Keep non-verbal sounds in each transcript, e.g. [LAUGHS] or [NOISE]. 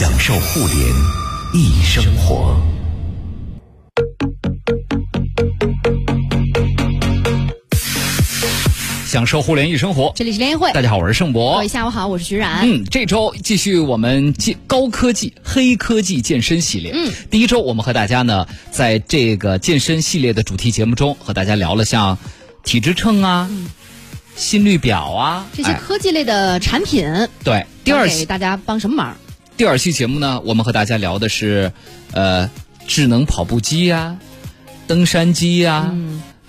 享受互联易生活。享受互联易生活，这里是联谊会，大家好，我是盛博。各位下午好，我是徐冉。嗯，这周继续我们健高科技、黑科技健身系列。嗯，第一周我们和大家呢，在这个健身系列的主题节目中，和大家聊了像体脂秤啊、心率表啊这些哎科技类的产品，对。第二给大家帮什么忙？第二期节目呢，我们和大家聊的是呃智能跑步机呀、登山机呀。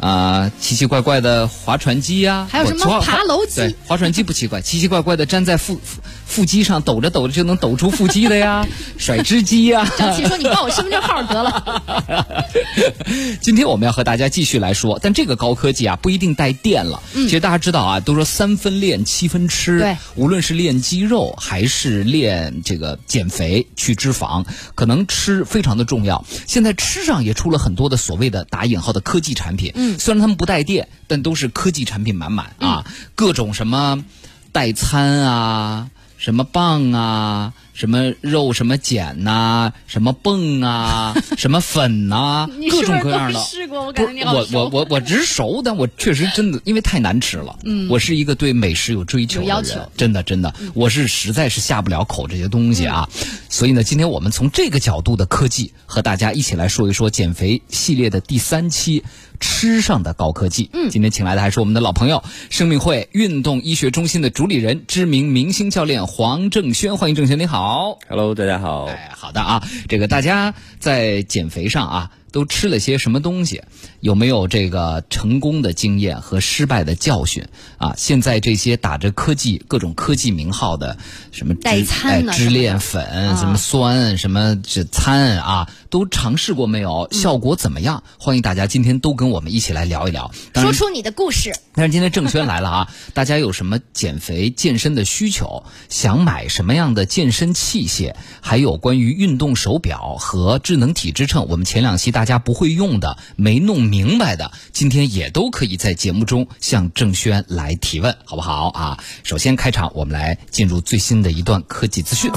啊、奇奇怪怪的划船机呀、还有什么爬楼机对，[LAUGHS] 划船机不奇怪，奇奇怪怪的粘在腹腹腹肌上，抖着抖着就能抖出腹肌的呀，甩脂机呀。张琪说：“你报我身份证号得了。[LAUGHS] 今天我们要和大家继续来说，但这个高科技啊不一定带电了。其实大家知道啊，都说三分练七分吃，对，无论是练肌肉还是练这个减肥去脂肪，可能吃非常的重要。现在吃上也出了很多的所谓的打引号的科技产品，嗯，虽然他们不带电，但都是科技产品满满啊，各种什么代餐啊，什么棒啊。什么肉什么碱呐、什么泵啊，什么粉呐、[LAUGHS] 你各种各样的。试过？我我我。我我只是熟，但我确实真的因为太难吃了。嗯，我是一个对美食有追求的人，要求真的真的，我是实在是下不了口这些东西啊。所以呢，今天我们从这个角度的科技和大家一起来说一说减肥系列的第三期。吃上的高科技，嗯，今天请来的还是我们的老朋友，生命会运动医学中心的主理人、知名明星教练黄正轩，欢迎正轩，你好。Hello，大家好。哎，好的啊，这个大家在减肥上啊，都吃了些什么东西？有没有这个成功的经验和失败的教训啊？现在这些打着科技各种科技名号的什么代支哎支餐呢什么的链粉、啊什么酸、什么这餐啊，都尝试过没有？效果怎么样？欢迎大家今天都跟我们一起来聊一聊。说出你的故事。但是今天郑轩来了啊，[LAUGHS] 大家有什么减肥健身的需求，想买什么样的健身器械，还有关于运动手表和智能体脂秤，我们前两期大家不会用的、没弄明白的，今天也都可以在节目中向郑轩来提问，好不好啊？首先开场，我们来进入最新的一段科技资讯。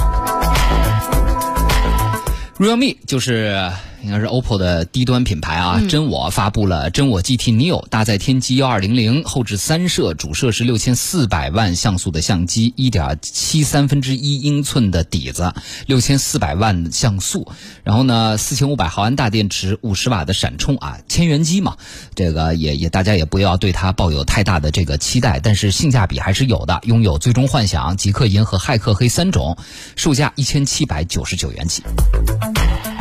Realme 就是应该是 OPPO 的低端品牌啊，真我发布了真我 GT Neo 搭载天玑幺二零零，后置三摄，主摄是六千四百万像素的相机，一点七三分之一英寸的底子，六千四百万像素，然后呢四千五百毫安大电池，五十瓦的闪充啊，千元机嘛，这个也也大家也不要对它抱有太大的这个期待，但是性价比还是有的，拥有最终幻想、极客银和骇客黑三种，售价一千七百九十九元起。Thank you.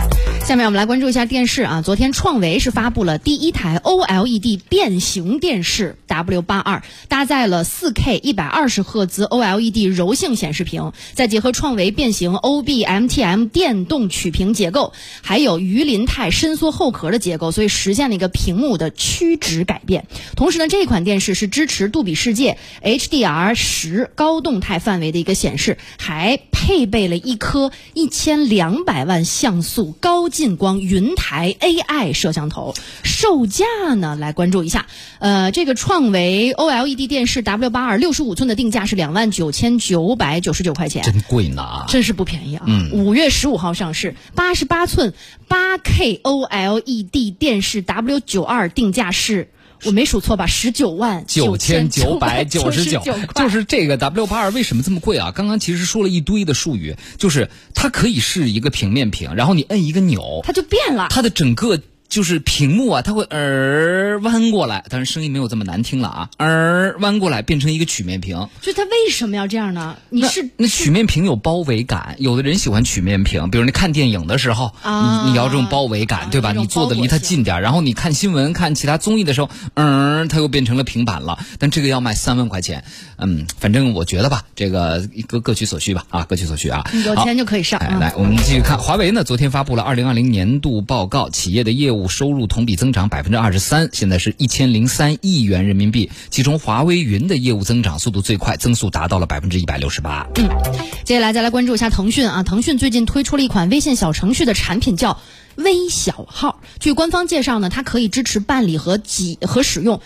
下面我们来关注一下电视啊。昨天创维是发布了第一台 OLED 变形电视 W 八二，搭载了 4K 一百二十赫兹 OLED 柔性显示屏，再结合创维变形 OBMTM 电动曲屏结构，还有鱼鳞钛伸缩后壳的结构，所以实现了一个屏幕的曲直改变。同时呢，这款电视是支持杜比世界 HDR 十高动态范围的一个显示，还配备了一颗一千两百万像素高近光云台 AI 摄像头。售价呢，来关注一下。呃，这个创维 OLED 电视 W 八二六十五寸的定价是两万九千九百九十九块钱。真贵呢啊！真是不便宜啊！嗯五月十五号上市，八十八寸八 K OLED 电视 W 九二定价是，我没数错吧？十九万九千九九百九十九，就是这个 W 八二为什么这么贵啊？刚刚其实说了一堆的术语，就是它可以是一个平面屏，然后你摁一个钮，它就变了。它的整个就是屏幕啊，它会儿弯过来，但是声音没有这么难听了啊，儿弯过来变成一个曲面屏。就它为什么要这样呢？你是那曲面屏有包围感，有的人喜欢曲面屏，比如你看电影的时候，啊你你要这种包围感，啊对吧？你坐的离它近点儿，然后你看新闻、看其他综艺的时候，嗯，它又变成了平板了。但这个要卖三万块钱，嗯，反正我觉得吧，这个各各取所需吧，啊，各取所需啊。有钱就可以上。来，我们继续看华为呢。昨天发布了二零二零年度报告，企业的业务收入同比增长百分之二十三，现在是一千零三亿元人民币。其中华为云的业务增长速度最快，增速达到了百分之一百六十八。嗯接下来再来关注一下腾讯啊，腾讯最近推出了一款微信小程序的产品，叫微小号。据官方介绍呢，它可以支持办理和几和使用。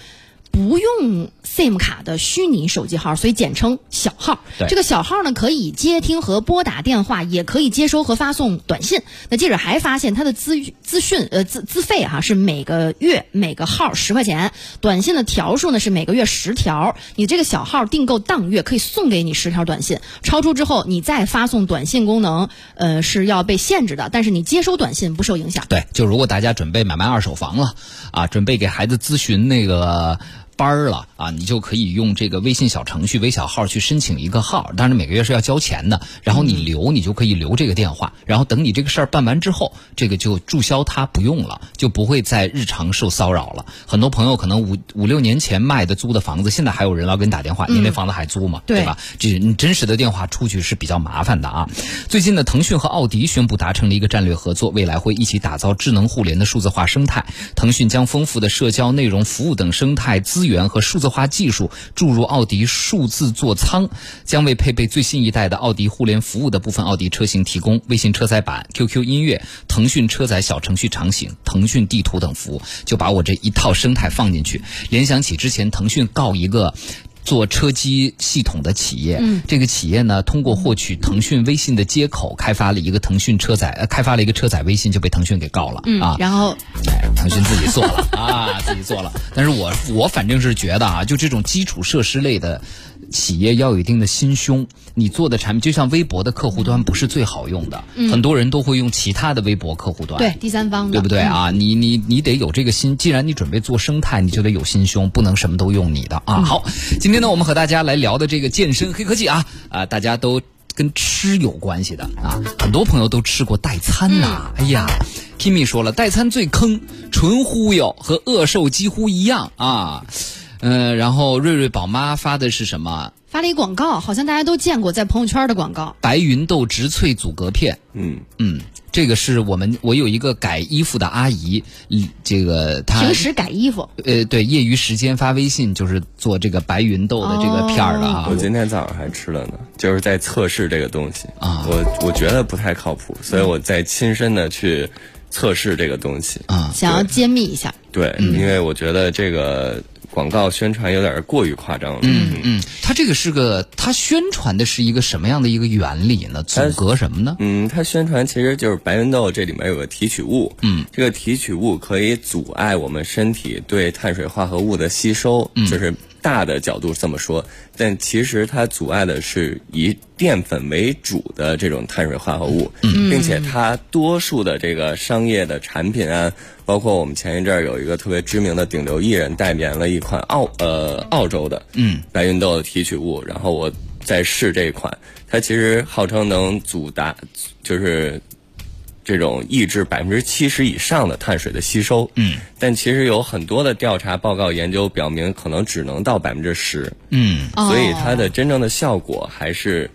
不用 SIM 卡的虚拟手机号，所以简称小号。这个小号呢，可以接听和拨打电话，也可以接收和发送短信。那记者还发现，它的资资讯呃资资费哈、是每个月每个号十块钱，短信的条数呢是每个月十条。你这个小号订购当月可以送给你十条短信，超出之后你再发送短信功能，呃是要被限制的，但是你接收短信不受影响。对，就如果大家准备买卖二手房了啊，准备给孩子咨询那个。班儿了啊，你就可以用这个微信小程序微小号去申请一个号，当然每个月是要交钱的。然后你留，你就可以留这个电话，然后等你这个事儿办完之后，这个就注销它不用了，就不会再日常受骚扰了。很多朋友可能五五六年前卖的租的房子，现在还有人老给你打电话，你那房子还租吗？对对吧？这你真实的电话出去是比较麻烦的啊。最近呢，腾讯和奥迪宣布达成了一个战略合作，未来会一起打造智能互联的数字化生态。腾讯将丰富的社交内容、服务等生态资源源和数字化技术注入奥迪数字座舱，将为配备最新一代的奥迪互联服务的部分奥迪车型提供微信车载版、QQ 音乐、腾讯车载小程序场景、腾讯地图等服务，就把我这一套生态放进去。联想起之前腾讯告一个。做车机系统的企业，嗯，这个企业呢，通过获取腾讯微信的接口，开发了一个腾讯车载，呃，开发了一个车载微信，就被腾讯给告了、嗯啊。然后哎，腾讯自己做了啊，自己做了。但是我我反正是觉得啊，就这种基础设施类的企业要有一定的心胸。你做的产品，就像微博的客户端不是最好用的，很多人都会用其他的微博客户端。对第三方的，对不对啊？你你你得有这个心，既然你准备做生态，你就得有心胸，不能什么都用你的啊。好，今天呢，我们和大家来聊的这个健身黑科技啊啊，大家都跟吃有关系的啊，很多朋友都吃过代餐呐、哎呀，Kimi 说了，代餐最坑，纯忽悠，和饿瘦几乎一样啊。呃，然后瑞瑞宝妈发的是什么？发了一广告，好像大家都见过，在朋友圈的广告。白云豆植萃阻隔片。嗯，嗯，这个是我们我有一个改衣服的阿姨，嗯这个她平时改衣服，呃对业余时间发微信就是做这个白云豆的这个片儿的啊。我今天早上还吃了呢，就是在测试这个东西啊我我觉得不太靠谱，所以我在亲身的去测试这个东西啊想要揭秘一下。对，因为我觉得这个广告宣传有点过于夸张了。嗯嗯，它这个是个，它宣传的是一个什么样的一个原理呢？阻隔什么呢？嗯，它宣传其实就是白云豆这里面有个提取物，嗯，这个提取物可以阻碍我们身体对碳水化合物的吸收，嗯就是大的角度这么说，但其实它阻碍的是以淀粉为主的这种碳水化合物，嗯，并且它多数的这个商业的产品啊，包括我们前一阵儿有一个特别知名的顶流艺人代言了一款澳呃澳洲的嗯。白芸豆的提取物，然后我在试这一款，它其实号称能阻达就是这种抑制百分之七十以上的碳水的吸收，嗯，但其实有很多的调查报告研究表明，可能只能到百分之十，嗯。哦。所以它的真正的效果还是。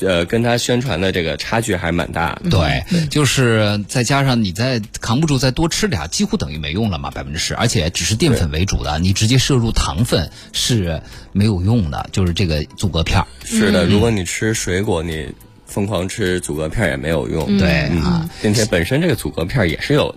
呃，跟它宣传的这个差距还蛮大的。对，就是再加上你再扛不住再多吃点，几乎等于没用了嘛，百分之十，而且只是淀粉为主的，你直接摄入糖分是没有用的，就是这个阻隔片儿。是的，如果你吃水果，你疯狂吃阻隔片也没有用。对嗯啊，并且本身这个阻隔片也是有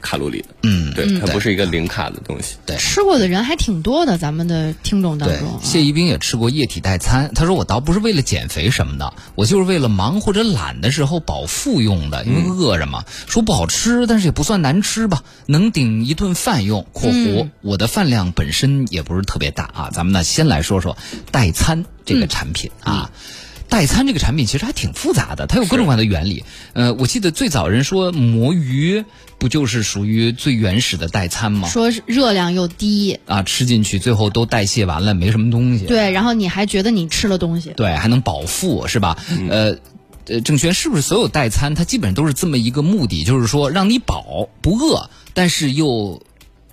卡路里的。嗯，对，它不是一个零卡的东西。对吃过的人还挺多的，咱们的听众当中。啊，谢一冰也吃过液体代餐，他说我倒不是为了减肥什么的，我就是为了忙或者懒的时候饱腹用的，因为饿着嘛。说不好吃，但是也不算难吃吧，能顶一顿饭用。（括弧我的饭量本身也不是特别大啊。）咱们呢先来说说代餐这个产品啊。代餐这个产品其实还挺复杂的，它有各种各样的原理。呃，我记得最早人说魔芋不就是属于最原始的代餐吗？说是热量又低，啊，吃进去最后都代谢完了，没什么东西。对，然后你还觉得你吃了东西。对，还能饱腹，是吧？呃。呃，郑轩，是不是所有代餐它基本上都是这么一个目的，就是说让你饱不饿，但是又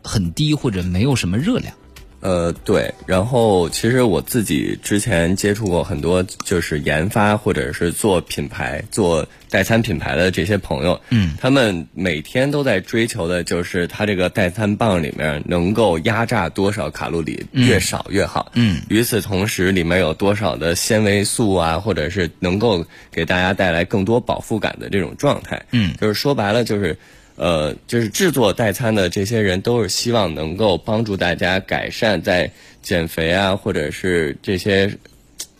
很低或者没有什么热量？呃，对。然后其实我自己之前接触过很多，就是研发或者是做品牌、做代餐品牌的这些朋友，嗯，他们每天都在追求的就是它这个代餐棒里面能够压榨多少卡路里，越少越好。嗯，与此同时，里面有多少的纤维素啊，或者是能够给大家带来更多饱腹感的这种状态。嗯，就是说白了就是。呃，就是制作代餐的这些人都是希望能够帮助大家改善在减肥啊，或者是这些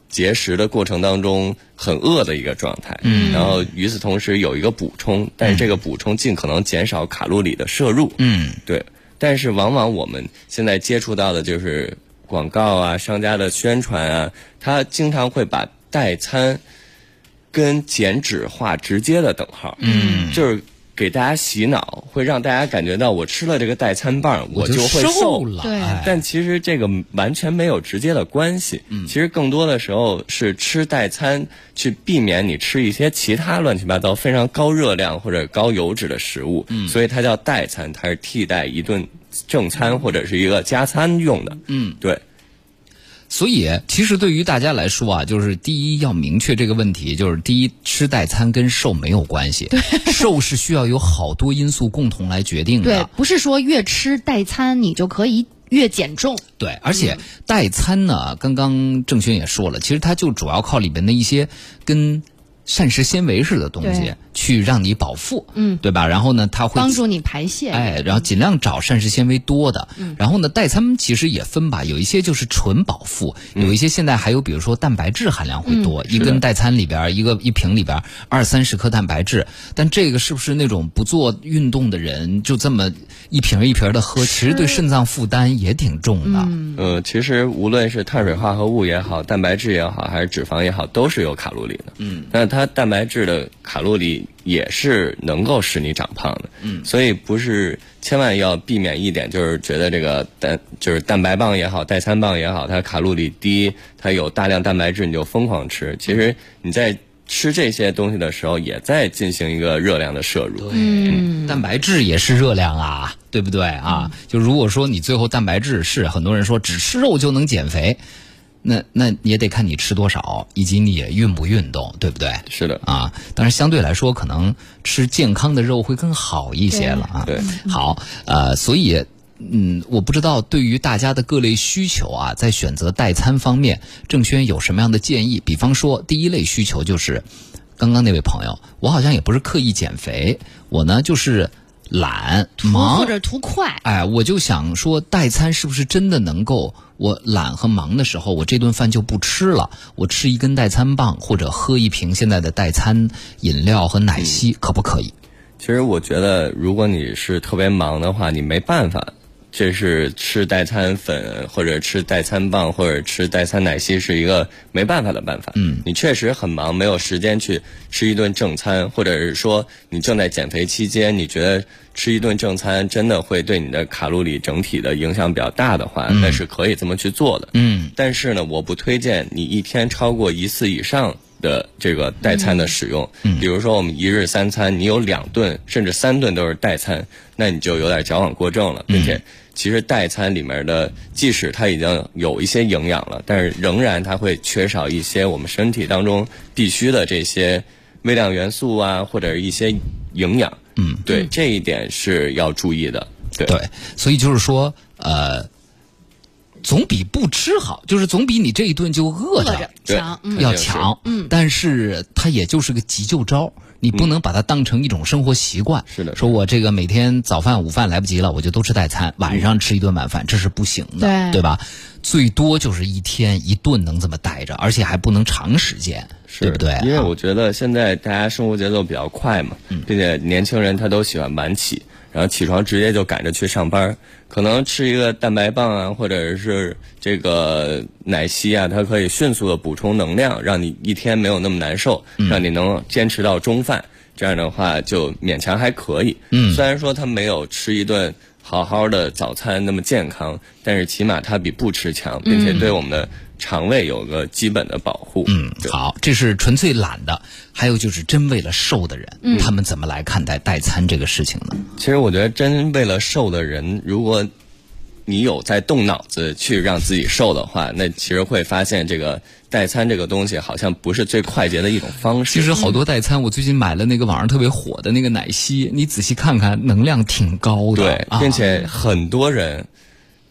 节食的过程当中很饿的一个状态。嗯，然后与此同时有一个补充，但是这个补充尽可能减少卡路里的摄入。嗯，对。但是往往我们现在接触到的就是广告啊、商家的宣传啊，他经常会把代餐跟减脂画直接的等号。嗯，就是给大家洗脑，会让大家感觉到我吃了这个代餐棒，我就会瘦了。对哎但其实这个完全没有直接的关系。嗯，其实更多的时候是吃代餐，去避免你吃一些其他乱七八糟非常高热量或者高油脂的食物。嗯，所以它叫代餐，它是替代一顿正餐或者是一个加餐用的。嗯，对。所以，其实对于大家来说啊，就是第一要明确这个问题，就是第一吃代餐跟瘦没有关系，瘦是需要有好多因素共同来决定的对的。，不是说越吃代餐你就可以越减重。对，而且代餐呢，刚刚郑轩也说了，其实它就主要靠里边的一些跟膳食纤维似的东西对去让你饱腹，嗯，对吧？然后呢，它会帮助你排泄。哎，然后尽量找膳食纤维多的。嗯然后呢，代餐其实也分吧，有一些就是纯饱腹，有一些现在还有比如说蛋白质含量会多，一根代餐里边一个一瓶里边二三十克蛋白质，但这个是不是那种不做运动的人就这么一瓶一瓶的喝，其实对肾脏负担也挺重的。嗯呃，其实无论是碳水化合物也好，蛋白质也好，还是脂肪也好，都是有卡路里的。嗯，那它蛋白质的卡路里也是能够使你长胖的。嗯，所以不是千万要避免一点，就是觉得这个蛋就是蛋白棒也好，代餐棒也好，它卡路里低，它有大量蛋白质，你就疯狂吃。其实你在吃这些东西的时候，也在进行一个热量的摄入。嗯，蛋白质也是热量啊，对不对啊？就如果说你最后蛋白质是很多人说只吃肉就能减肥，那那也得看你吃多少，以及你也运不运动，对不对？是的，啊，当然相对来说，可能吃健康的肉会更好一些了啊。对，好，呃，所以。嗯，我不知道对于大家的各类需求啊，在选择代餐方面，郑轩有什么样的建议？比方说，第一类需求就是刚刚那位朋友，我好像也不是刻意减肥，我呢就是懒忙或者图快。哎，我就想说，代餐是不是真的能够？我懒和忙的时候，我这顿饭就不吃了，我吃一根代餐棒，或者喝一瓶现在的代餐饮料和奶昔，可不可以？其实我觉得，如果你是特别忙的话，你没办法，这是吃代餐粉或者吃代餐棒或者吃代餐奶昔是一个没办法的办法。嗯，你确实很忙，没有时间去吃一顿正餐，或者是说你正在减肥期间，你觉得吃一顿正餐真的会对你的卡路里整体的影响比较大的话，那是可以这么去做的。嗯，但是呢，我不推荐你一天超过一次以上的这个代餐的使用。嗯，比如说我们一日三餐，你有两顿甚至三顿都是代餐，那你就有点矫枉过正了，并且。其实代餐里面的，即使它已经有一些营养了，但是仍然它会缺少一些我们身体当中必须的这些微量元素啊，或者一些营养。嗯，对，这一点是要注意的。对，对，所以就是说，呃，总比不吃好，就是总比你这一顿就饿着强，嗯，要强。嗯，但是它也就是个急救招。你不能把它当成一种生活习惯。是的说我这个每天早饭、午饭来不及了，我就都吃代餐，晚上吃一顿晚饭，这是不行的，对吧？最多就是一天一顿能这么待着，而且还不能长时间，对不对？因为啊我觉得现在大家生活节奏比较快嘛，并且年轻人他都喜欢晚起，然后起床直接就赶着去上班，可能吃一个蛋白棒啊，或者是这个奶昔啊，它可以迅速的补充能量，让你一天没有那么难受，让你能坚持到中饭。这样的话就勉强还可以。嗯，虽然说他没有吃一顿好好的早餐那么健康，但是起码它比不吃强，并且对我们的肠胃有个基本的保护。嗯，好，这是纯粹懒的，还有就是真为了瘦的人，他们怎么来看待代餐这个事情呢？其实我觉得，真为了瘦的人，如果你有在动脑子去让自己瘦的话，那其实会发现这个代餐这个东西好像不是最快捷的一种方式。其实好多代餐，我最近买了那个网上特别火的那个奶昔，你仔细看看，能量挺高的，对，啊并且很多人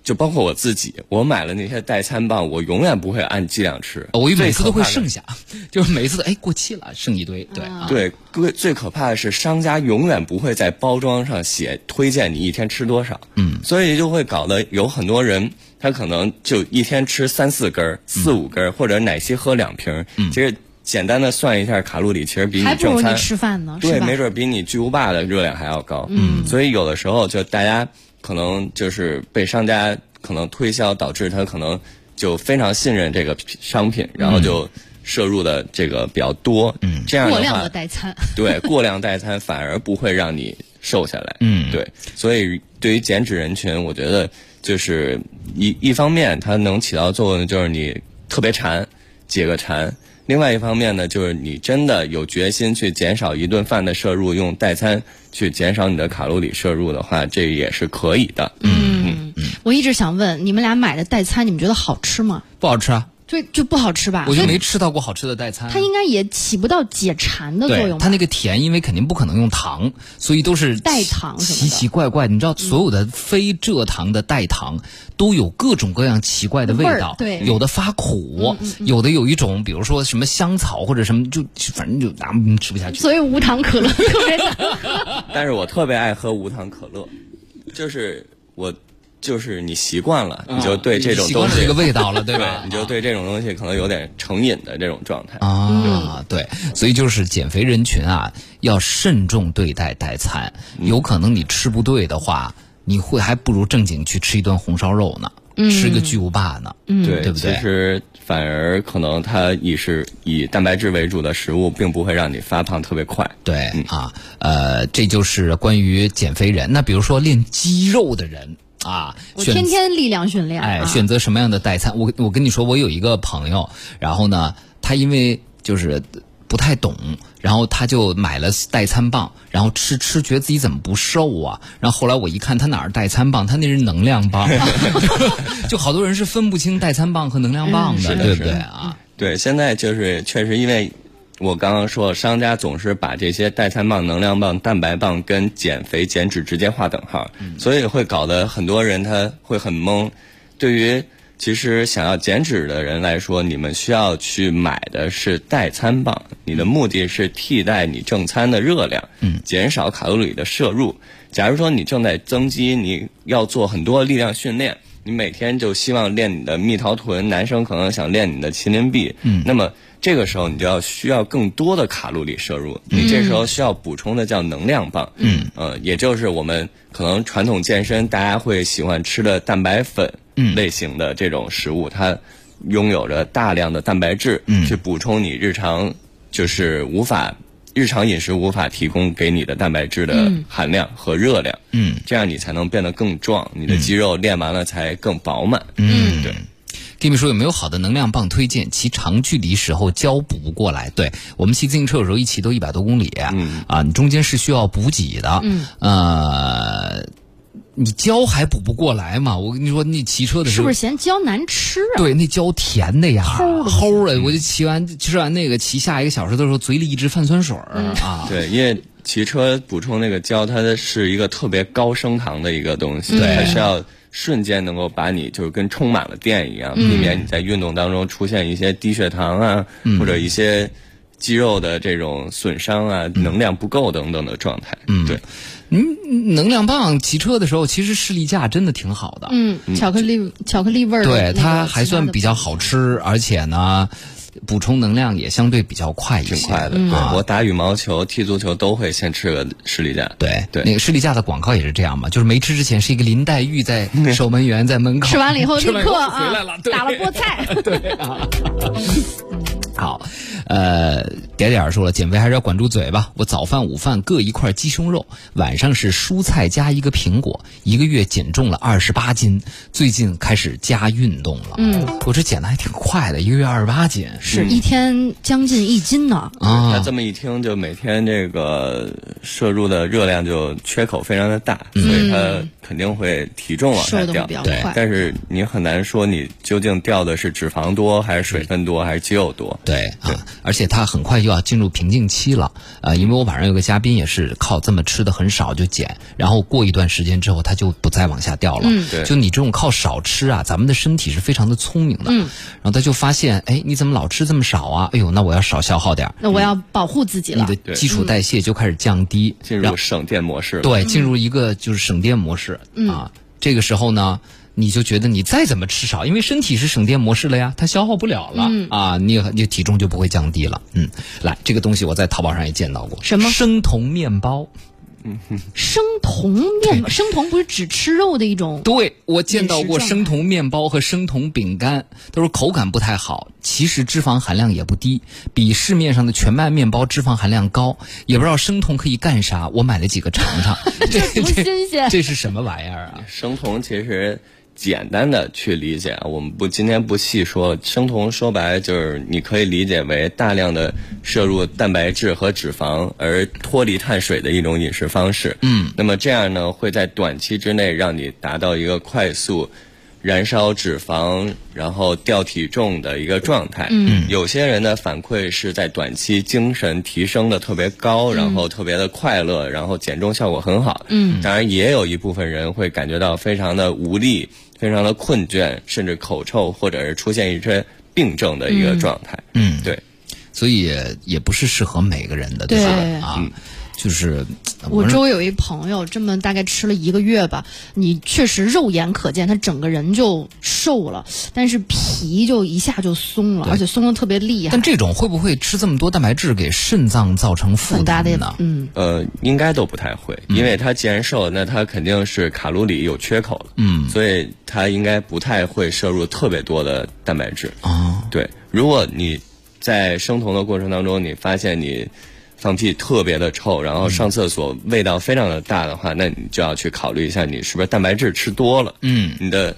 就包括我自己，我买了那些代餐棒，我永远不会按剂量吃。我每次都会剩下，[LAUGHS] 就是每次都哎过期了，剩一堆。对啊，对，最最可怕的是商家永远不会在包装上写推荐你一天吃多少，嗯，所以就会搞得有很多人他可能就一天吃三四根儿、四五根儿，或者奶昔喝两瓶儿，其实简单的算一下卡路里，其实比还不如你正餐吃饭呢，对，没准比你巨无霸的热量还要高。嗯，所以有的时候就大家可能就是被商家可能推销，导致他可能就非常信任这个商品，然后就摄入的这个比较多。嗯，这样的话过量的，代餐，[LAUGHS] 对过量代餐反而不会让你瘦下来。嗯对，所以对于减脂人群，我觉得就是一一方面它能起到作用，就是你特别馋，解个馋。另外一方面呢，就是你真的有决心去减少一顿饭的摄入，用代餐去减少你的卡路里摄入的话，这也是可以的。嗯，我一直想问，你们俩买的代餐，你们觉得好吃吗？不好吃啊，就就不好吃吧？我就没吃到过好吃的代餐。它应该也起不到解馋的作用吧。它那个甜，因为肯定不可能用糖，所以都是代糖什么的奇奇怪怪。你知道，所有的非蔗糖的代糖都有各种各样奇怪的味道，味对有的发苦，有的有一种，比如说什么香草或者什么，就反正就啊嗯吃不下去。所以无糖可乐特别难喝。[LAUGHS] 但是我特别爱喝无糖可乐，就是我就是你习惯了，你就对这种东西习惯了这个味道了，对 [LAUGHS] 对吧？，你就对这种东西可能有点成瘾的这种状态。啊，对，所以就是减肥人群啊，要慎重对待代餐，有可能你吃不对的话，你会还不如正经去吃一顿红烧肉呢，吃个巨无霸呢，对，对不对其实反而可能它以是以蛋白质为主的食物，并不会让你发胖特别快。对啊，呃，这就是关于减肥人。那比如说练肌肉的人啊，我天天力量训练，哎，啊选择什么样的代餐？我我跟你说，我有一个朋友，然后呢，他因为就是不太懂，然后他就买了代餐棒，然后吃吃，觉得自己怎么不瘦啊？然后后来我一看，他哪儿代餐棒？他那是能量棒，[LAUGHS] 就好多人是分不清代餐棒和能量棒的，嗯的对不对啊？对，现在就是确实因为。我刚刚说，商家总是把这些代餐棒、能量棒、蛋白棒跟减肥减脂直接划等号，所以会搞得很多人他会很懵。对于其实想要减脂的人来说，你们需要去买的是代餐棒，你的目的是替代你正餐的热量，嗯，减少卡路里的摄入。假如说你正在增肌，你要做很多力量训练，你每天就希望练你的蜜桃臀，男生可能想练你的麒麟臂，嗯，那么这个时候你就要需要更多的卡路里摄入，你这时候需要补充的叫能量棒，嗯，呃，也就是我们可能传统健身大家会喜欢吃的蛋白粉类型的这种食物，它拥有着大量的蛋白质，嗯，去补充你日常就是无法。日常饮食无法提供给你的蛋白质的含量和热量，嗯，这样你才能变得更壮，你的肌肉练完了才更饱满，嗯，对。Kimi 说有没有好的能量棒推荐？骑长距离时候胶补不过来。对我们骑自行车有时候一骑都一百多公里，嗯啊，你中间是需要补给的，嗯呃，你胶还补不过来嘛？我跟你说，你骑车的时候是不是嫌胶难吃啊？对，那胶甜的呀，齁的齁的，我就骑完吃完那个，骑下一个小时的时候，嘴里一直泛酸水儿、嗯啊。对，因为骑车补充那个胶，它是一个特别高升糖的一个东西，对它是要瞬间能够把你就是跟充满了电一样，避免你在运动当中出现一些低血糖啊，或者一些肌肉的这种损伤啊、能量不够等等的状态。嗯，对。能量棒骑车的时候，其实士力架真的挺好的，嗯，巧克力巧克力味儿对它还算比较好吃，而且呢，补充能量也相对比较快一些，挺快的，对我打羽毛球、踢足球都会先吃个士力架。对对。那个士力架的广告也是这样嘛，就是没吃之前是一个林黛玉在守门员在门口，吃完了以后立刻回来了，啊打了菠菜。[LAUGHS] 好，呃，点点说了，减肥还是要管住嘴吧。我早饭、午饭各一块鸡胸肉，晚上是蔬菜加一个苹果，一个月减重了二十八斤。最近开始加运动了，嗯，我这减的还挺快的，一个月二十八斤是一天将近一斤呢。啊，那。这么一听，就每天这个摄入的热量就缺口非常的大，所以它肯定会体重往下掉对。但是你很难说你究竟掉的是脂肪多还是水分多还是肌肉多。对啊，而且他很快就要进入瓶颈期了。呃，因为我晚上有个嘉宾也是靠这么吃的很少就减，然后过一段时间之后他就不再往下掉了。嗯对就你这种靠少吃啊，咱们的身体是非常的聪明的。嗯，然后他就发现，哎，你怎么老吃这么少啊？哎呦，那我要少消耗点儿那我要保护自己了。你的基础代谢就开始降低，进入省电模式。对，进入一个就是省电模式、啊。这个时候呢，你就觉得你再怎么吃少，因为身体是省电模式了呀，它消耗不了了、啊，你你体重就不会降低了。嗯，来，这个东西我在淘宝上也见到过，什么生酮面包？生酮面，生酮不是只吃肉的一种？对，我见到过生酮面包和生酮饼干，都是口感不太好，其实脂肪含量也不低，比市面上的全麦面包脂肪含量高。也不知道生酮可以干啥，我买了几个尝尝。[LAUGHS] 这不新鲜这是什么玩意儿啊？生酮其实简单的去理解啊，我们不今天不细说。生酮说白了就是你可以理解为大量的摄入蛋白质和脂肪而脱离碳水的一种饮食方式。嗯，那么这样呢，会在短期之内让你达到一个快速。燃烧脂肪，然后掉体重的一个状态。嗯，有些人的反馈是在短期精神提升的特别高，然后特别的快乐，然后减重效果很好。嗯，当然也有一部分人会感觉到非常的无力、非常的困倦，甚至口臭，或者是出现一些病症的一个状态。嗯，对。所以也不是适合每个人的，对吧？啊，就是我周围有一朋友，这么大概吃了一个月吧，你确实肉眼可见他整个人就瘦了，但是皮就一下就松了，而且松的特别厉害但，这种会不会吃这么多蛋白质给肾脏造成负担呢？嗯，呃，应该都不太会，因为他既然瘦，那他肯定是卡路里有缺口了，嗯，所以他应该不太会摄入特别多的蛋白质。哦，对，如果你在生酮的过程当中，你发现你放屁特别的臭，然后上厕所味道非常的大的话，那你就要去考虑一下，你是不是蛋白质吃多了，嗯，你的。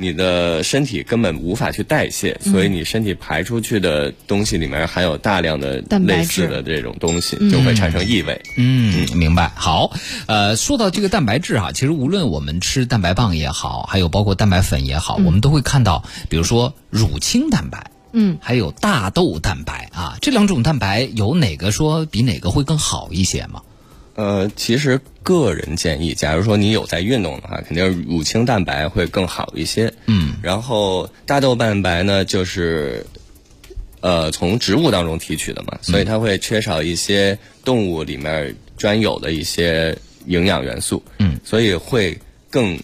你的身体根本无法去代谢，所以你身体排出去的东西里面含有大量的类似质的这种东西，就会产生异味。嗯，明白。好，呃，说到这个蛋白质哈，其实无论我们吃蛋白棒也好，还有包括蛋白粉也好，我们都会看到，比如说乳清蛋白，嗯，还有大豆蛋白啊，这两种蛋白有哪个说比哪个会更好一些吗？呃，其实个人建议，假如说你有在运动的话，肯定是乳清蛋白会更好一些。嗯，然后大豆蛋白呢，就是呃从植物当中提取的嘛，所以它会缺少一些动物里面专有的一些营养元素。嗯，所以会更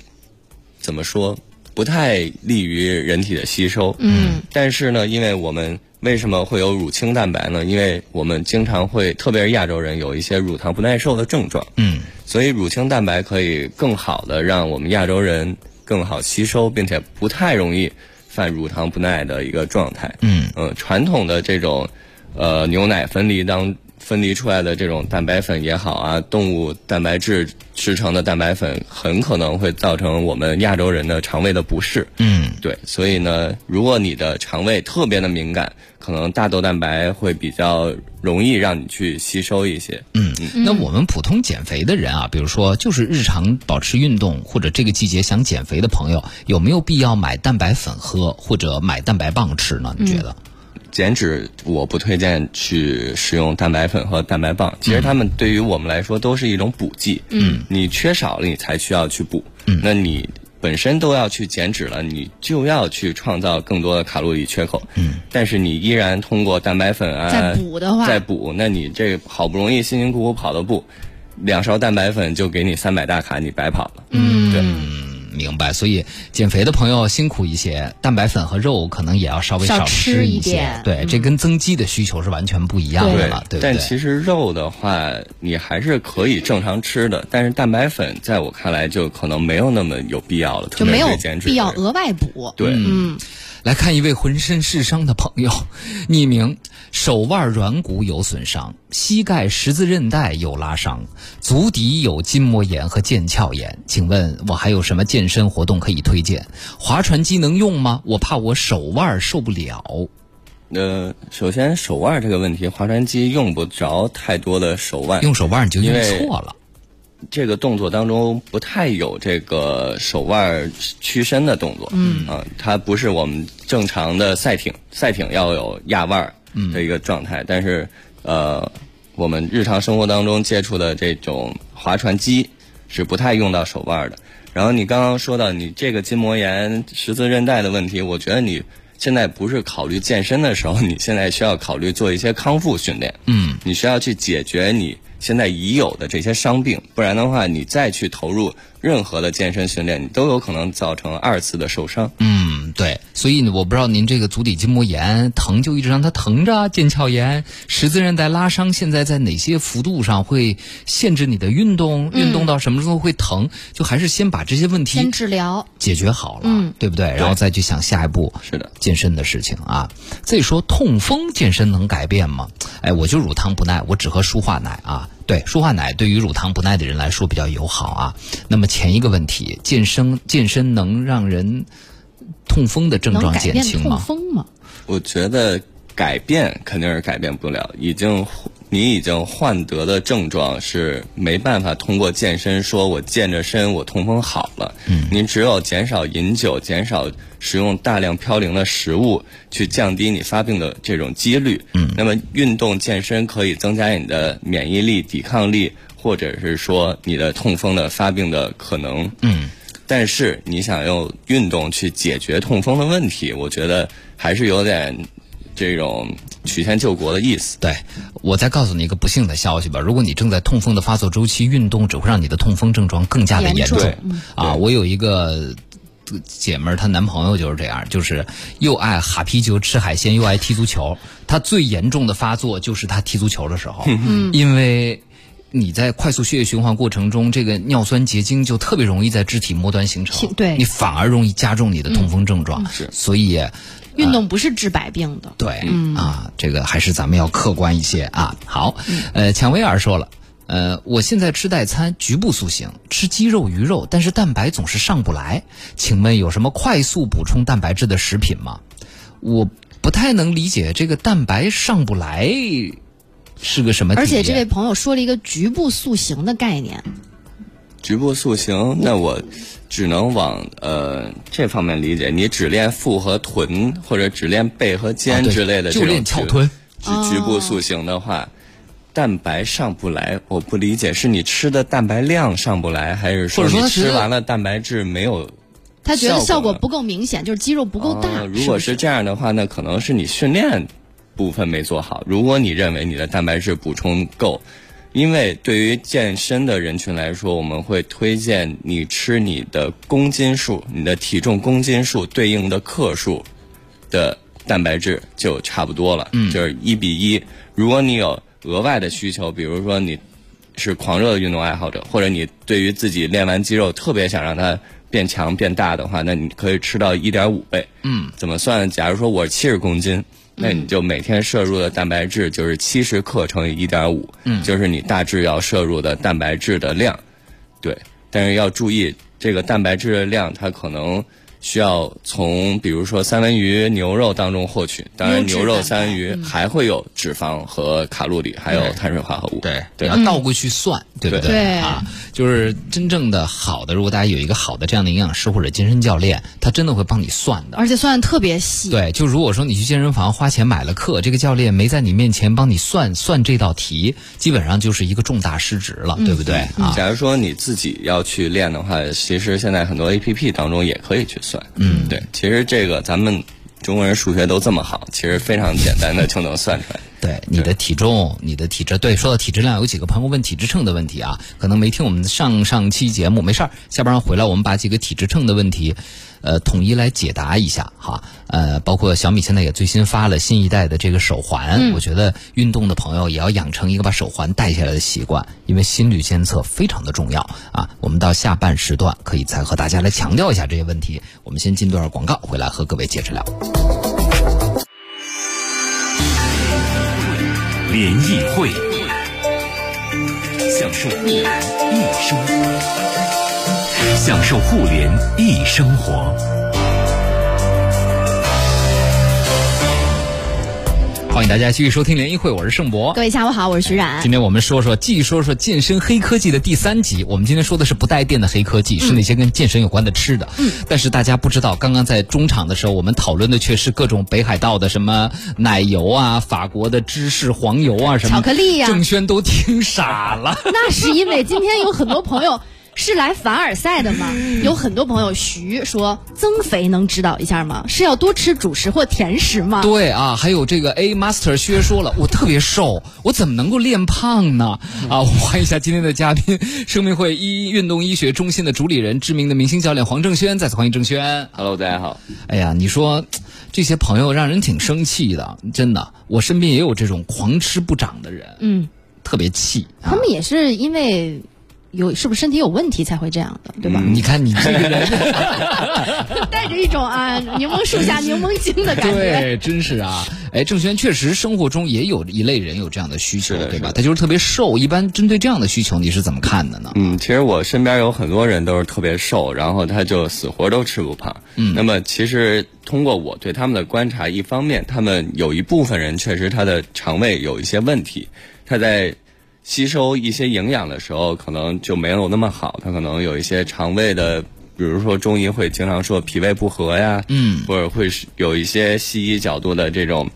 怎么说，不太利于人体的吸收。嗯，但是呢，因为我们为什么会有乳清蛋白呢？因为我们经常会，特别是亚洲人有一些乳糖不耐受的症状，嗯，所以乳清蛋白可以更好的让我们亚洲人更好吸收，并且不太容易犯乳糖不耐的一个状态。嗯呃，传统的这种呃牛奶分离当分离出来的这种蛋白粉也好啊，动物蛋白质制成的蛋白粉，很可能会造成我们亚洲人的肠胃的不适。嗯，对，所以呢，如果你的肠胃特别的敏感，可能大豆蛋白会比较容易让你去吸收一些。嗯，那我们普通减肥的人啊，比如说就是日常保持运动，或者这个季节想减肥的朋友，有没有必要买蛋白粉喝，或者买蛋白棒吃呢？你觉得？减脂我不推荐去使用蛋白粉和蛋白棒，其实它们对于我们来说都是一种补剂。嗯，你缺少了，你才需要去补。嗯，那你本身都要去减脂了，你就要去创造更多的卡路里缺口。嗯，但是你依然通过蛋白粉啊再补的话再补，那你这好不容易辛辛苦苦跑的步，两勺蛋白粉就给你三百大卡，你白跑了。嗯，对。明白，所以减肥的朋友辛苦一些，蛋白粉和肉可能也要稍微少吃吃一些点。对，这跟增肌的需求是完全不一样的了，对不对？但其实肉的话，你还是可以正常吃的，但是蛋白粉在我看来就可能没有那么有必要了，就没有特别是减脂必要额外补。对，嗯，来看一位浑身是伤的朋友，匿名：手腕软骨有损伤，膝盖十字韧带有拉伤，足底有筋膜炎和腱鞘炎。请问我还有什么健身活动可以推荐？划船机能用吗？我怕我手腕受不了。呃，首先手腕这个问题，划船机用不着太多的手腕，用手腕你就用错了。这个动作当中不太有这个手腕屈伸的动作，嗯啊，它不是我们正常的赛艇，赛艇要有压腕儿的一个状态，但是呃，我们日常生活当中接触的这种划船机是不太用到手腕的。然后你刚刚说到你这个筋膜炎、十字韧带的问题，我觉得你现在不是考虑健身的时候，你现在需要考虑做一些康复训练。嗯，你需要去解决你现在已有的这些伤病，不然的话，你再去投入任何的健身训练，你都有可能造成二次的受伤。嗯，对，所以呢，我不知道您这个足底筋膜炎疼就一直让它疼着，腱鞘炎、十字韧带拉伤，现在在哪些幅度上会限制你的运动？运动到什么时候会疼？就还是先把这些问题先治疗。解决好了，嗯对不对？然后再去想下一步是的健身的事情啊。再说痛风健身能改变吗？哎，我就乳糖不耐，我只喝舒化奶啊。对，舒化奶对于乳糖不耐的人来说比较友好啊。那么前一个问题，健身健身能让人痛风的症状减轻吗？风吗？我觉得改变肯定是改变不了，已经你已经患得的症状是没办法通过健身说我健着身我痛风好了。嗯，你只有减少饮酒，减少食用大量嘌呤的食物，去降低你发病的这种几率。嗯，那么运动健身可以增加你的免疫力、抵抗力，或者是说你的痛风的发病的可能。嗯。但是你想用运动去解决痛风的问题，我觉得还是有点这种曲线救国的意思。对，我再告诉你一个不幸的消息吧。如果你正在痛风的发作周期，运动只会让你的痛风症状更加的严严重啊！我有一个姐们儿，她男朋友就是这样，就是又爱哈啤酒、吃海鲜，又爱踢足球。他最严重的发作就是他踢足球的时候，[LAUGHS] 因为。你在快速血液循环过程中，这个尿酸结晶就特别容易在肢体末端形成，对你反而容易加重你的痛风症状。是所以运动不是治百病的。对，啊，这个还是咱们要客观一些啊。好，呃，蔷薇儿说了，呃，我现在吃代餐，局部塑形，吃鸡肉、鱼肉，但是蛋白总是上不来，请问有什么快速补充蛋白质的食品吗？我不太能理解这个蛋白上不来是个什么。而且这位朋友说了一个局部塑形的概念，局部塑形，那我只能往呃这方面理解。你只练腹和臀，或者只练背和啊肩之类的这种就练翘臀。局局部塑形的话，蛋白上不来，我不理解，是你吃的蛋白量上不来，还是说你吃完了蛋白质没有？他觉得效效果果不够明显，就是肌肉不够大。哦如果是是这样的话，那可能是你训练部分没做好。如果你认为你的蛋白质补充够，因为对于健身的人群来说，我们会推荐你吃你的公斤数，你的体重公斤数对应的克数的蛋白质就差不多了，嗯，就是一比一。如果你有额外的需求，比如说你是狂热的运动爱好者，或者你对于自己练完肌肉特别想让它变强变大的话，那你可以吃到一点五倍。嗯，怎么算？假如说我七十公斤，那你就每天摄入的蛋白质就是七十克乘以一点五，嗯，就是你大致要摄入的蛋白质的量。对，但是要注意，这个蛋白质的量它可能需要从比如说三文鱼、牛肉当中获取。当然，牛肉、三文鱼还会有脂肪和卡路里，还有碳水化合物。对，对你要倒过去算，对不对对啊，就是真正的好的，如果大家有一个好的这样的营养师或者健身教练，他真的会帮你算的。而且算的特别细。对，就如果说你去健身房花钱买了课，这个教练没在你面前帮你算算这道题，基本上就是一个重大失职了，对不对啊？假如说你自己要去练的话，其实现在很多 A P P 当中也可以去算。嗯，对，其实这个咱们中国人数学都这么好，其实非常简单的就能算出来。对你的体重、你的体质，对，说到体质量，有几个朋友问体质秤的问题啊，可能没听我们上上期节目，没事儿，下班回来我们把几个体质秤的问题，呃，统一来解答一下哈。呃，包括小米现在也最新发了新一代的这个手环，我觉得运动的朋友也要养成一个把手环戴下来的习惯，因为心率监测非常的重要啊。我们到下半时段可以再和大家来强调一下这些问题。我们先进段广告，回来和各位接着聊。联谊会，享受互联一生活，享受互联一生活。欢迎大家继续收听联谊会，我是盛博。各位下午好，我是徐冉。今天我们说说，继续说说健身黑科技的第三集。我们今天说的是不带电的黑科技，是那些跟健身有关的吃的。嗯，但是大家不知道，刚刚在中场的时候，我们讨论的却是各种北海道的什么奶油啊，法国的芝士黄油啊，什么巧克力呀郑轩都听傻了。那是因为今天有很多朋友是来凡尔赛的吗，有很多朋友徐说增肥能指导一下吗？是要多吃主食或甜食吗？对啊，还有这个 A Master 薛说了，我特别瘦，我怎么能够练胖呢？啊，我欢迎一下今天的嘉宾，生命会医运动医学中心的主理人，知名的明星教练黄正轩，再次欢迎正轩。Hello，大家好。哎呀，你说这些朋友让人挺生气的，真的，我身边也有这种狂吃不长的人，嗯，特别气。啊他们也是因为有是不是身体有问题才会这样的，对吧？你看你这个人，[LAUGHS] [LAUGHS] 带着一种啊柠檬树下柠檬精的感觉。对，真是啊。哎，郑轩确实生活中也有一类人有这样的需求，对吧？他就是特别瘦。一般针对这样的需求，你是怎么看的呢？嗯，其实我身边有很多人都是特别瘦，然后他就死活都吃不胖。嗯，那么其实通过我对他们的观察，一方面他们有一部分人确实他的肠胃有一些问题，他在吸收一些营养的时候可能就没有那么好，他可能有一些肠胃的。比如说中医会经常说脾胃不和呀，嗯，或者会有一些西医角度的这种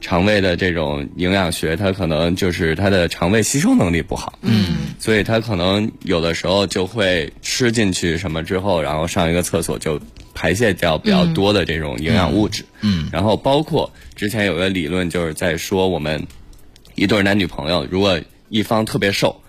肠胃的这种营养学，它可能就是它的肠胃吸收能力不好，嗯，所以它可能有的时候就会吃进去什么之后，然后上一个厕所就排泄掉比较多的这种营养物质，嗯，然后包括之前有个理论就是在说我们一对男女朋友，如果一方特别瘦，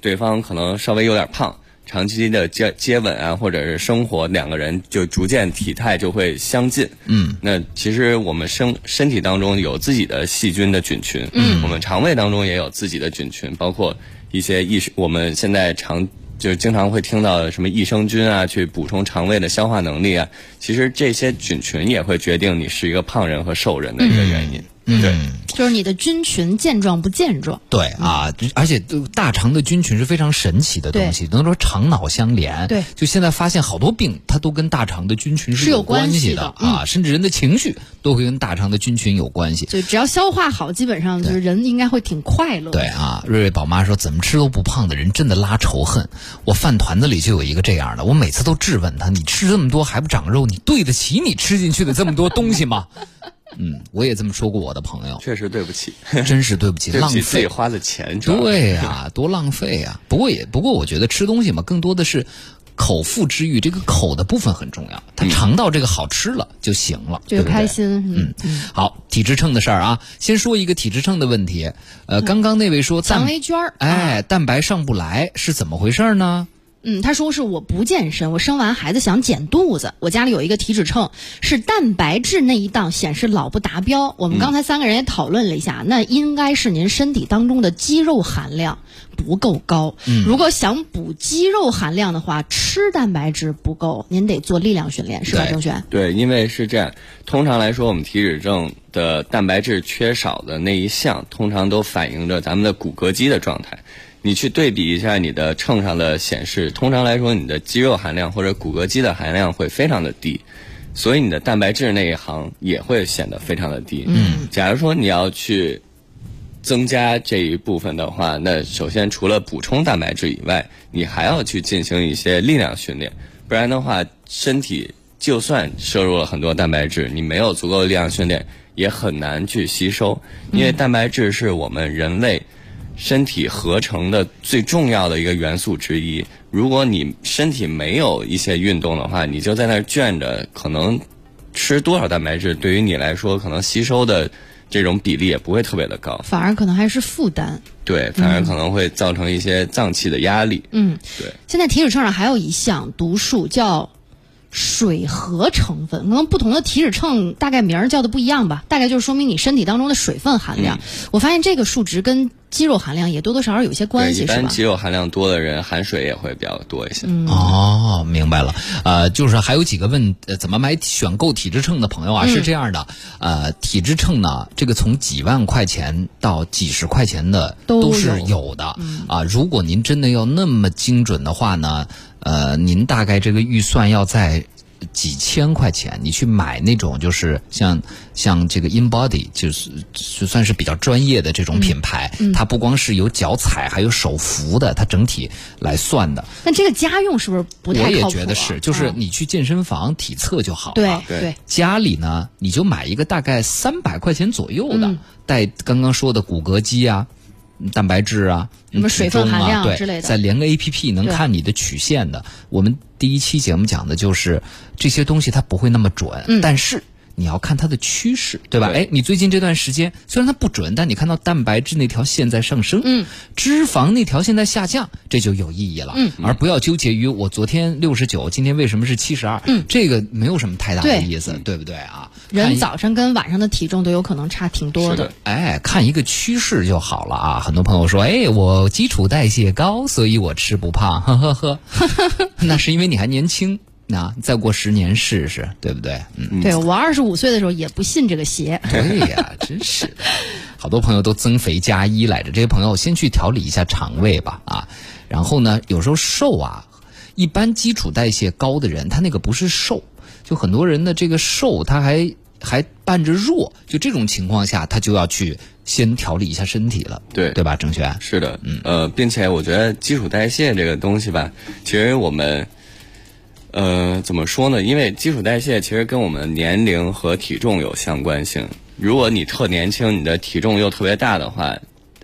对方可能稍微有点胖。长期的接接吻啊，或者是生活，两个人就逐渐体态就会相近。嗯，那其实我们身身体当中有自己的细菌的菌群，嗯，我们肠胃当中也有自己的菌群，包括一些益我们现在常就是经常会听到的什么益生菌啊，去补充肠胃的消化能力啊。其实这些菌群也会决定你是一个胖人和瘦人的一个原因。对，就是你的菌群健壮不健壮？对啊，而且大肠的菌群是非常神奇的东西，能说肠脑相连。对，就现在发现好多病，它都跟大肠的菌群是有是关系的啊，甚至人的情绪都会跟大肠的菌群有关系。就只要消化好，基本上就是人应该会挺快乐。对啊，瑞瑞宝妈说，怎么吃都不胖的人真的拉仇恨。我饭团子里就有一个这样的，我每次都质问他：你吃这么多还不长肉，你对得起你吃进去的这么多东西吗？嗯，我也这么说过我的朋友，确实对不起，真是对不起，[LAUGHS] 浪费自己花的钱。对呀、[LAUGHS] 多浪费啊！不过也不过，我觉得吃东西嘛，更多的是口腹之欲，这个口的部分很重要，他尝到这个好吃了就行了，就对不对开心。嗯，好，体脂秤的事儿啊，先说一个体脂秤的问题。呃，刚刚那位说蛋嗯肠，微圈儿，哎，蛋白上不来是怎么回事呢？嗯，他说是我不健身，我生完孩子想减肚子，我家里有一个体脂秤，是蛋白质那一档显示老不达标。我们刚才三个人也讨论了一下，那应该是您身体当中的肌肉含量不够高。如果想补肌肉含量的话，吃蛋白质不够，您得做力量训练，是吧，对郑璇？对，因为是这样，通常来说，我们体脂症的蛋白质缺少的那一项，通常都反映着咱们的骨骼肌的状态。你去对比一下你的秤上的显示，通常来说，你的肌肉含量或者骨骼肌的含量会非常的低，所以你的蛋白质那一行也会显得非常的低。嗯，假如说你要去增加这一部分的话，那首先除了补充蛋白质以外，你还要去进行一些力量训练，不然的话，身体就算摄入了很多蛋白质，你没有足够的力量训练，也很难去吸收，因为蛋白质是我们人类身体合成的最重要的一个元素之一。如果你身体没有一些运动的话，你就在那儿圈着，可能吃多少蛋白质对于你来说，可能吸收的这种比例也不会特别的高。反而可能还是负担。对，反而可能会造成一些脏器的压力。嗯，对。现在体脂秤上还有一项读数叫水合成分，可能不同的体脂秤大概名儿叫的不一样吧，大概就是说明你身体当中的水分含量。我发现这个数值跟肌肉含量也多多少少有些关，系，是吧？一般肌肉含量多的人含水也会比较多一些。哦，明白了。呃，就是还有几个问、呃、怎么买选购体脂秤的朋友啊，是这样的，呃，体脂秤呢，这个从几万块钱到几十块钱的都是有有的啊。如果您真的要那么精准的话呢，呃，您大概这个预算要在几千块钱，你去买那种就是像像这个 InBody，就是就算是比较专业的这种品牌，它不光是有脚踩，还有手扶的，它整体来算的。那这个家用是不是不太靠我？也觉得是，就是嗯你去健身房体测就好了。对对对，家里呢，你就买一个大概三百块钱左右的，嗯带刚刚说的骨骼肌啊、蛋白质啊、什么水分啊含量对之类的再连个 A P P 能看你的曲线的。我们第一期节目讲的就是这些东西它不会那么准，嗯但是。你要看它的趋势，对吧？对哎，你最近这段时间虽然它不准，但你看到蛋白质那条线在上升，嗯，脂肪那条线在下降，这就有意义了。嗯，而不要纠结于我昨天六十九，今天为什么是七十二？嗯，这个没有什么太大的意思，对不对啊？人早上跟晚上的体重都有可能差挺多的。哎，看一个趋势就好了啊！很多朋友说，哎，我基础代谢高，所以我吃不胖，呵呵呵。[LAUGHS] 那是因为你还年轻，那再过十年试试，对不对？嗯，对我二十五岁的时候也不信这个邪。对呀，[LAUGHS] 真是的。好多朋友都增肥加一来着，这些朋友先去调理一下肠胃吧啊。然后呢，有时候瘦啊，一般基础代谢高的人，他那个不是瘦，就很多人的这个瘦，他还还伴着弱，就这种情况下，他就要去先调理一下身体了，对对吧？郑轩，是的，嗯呃，并且我觉得基础代谢这个东西吧，其实我们，呃，怎么说呢？因为基础代谢其实跟我们年龄和体重有相关性。如果你特年轻，你的体重又特别大的话，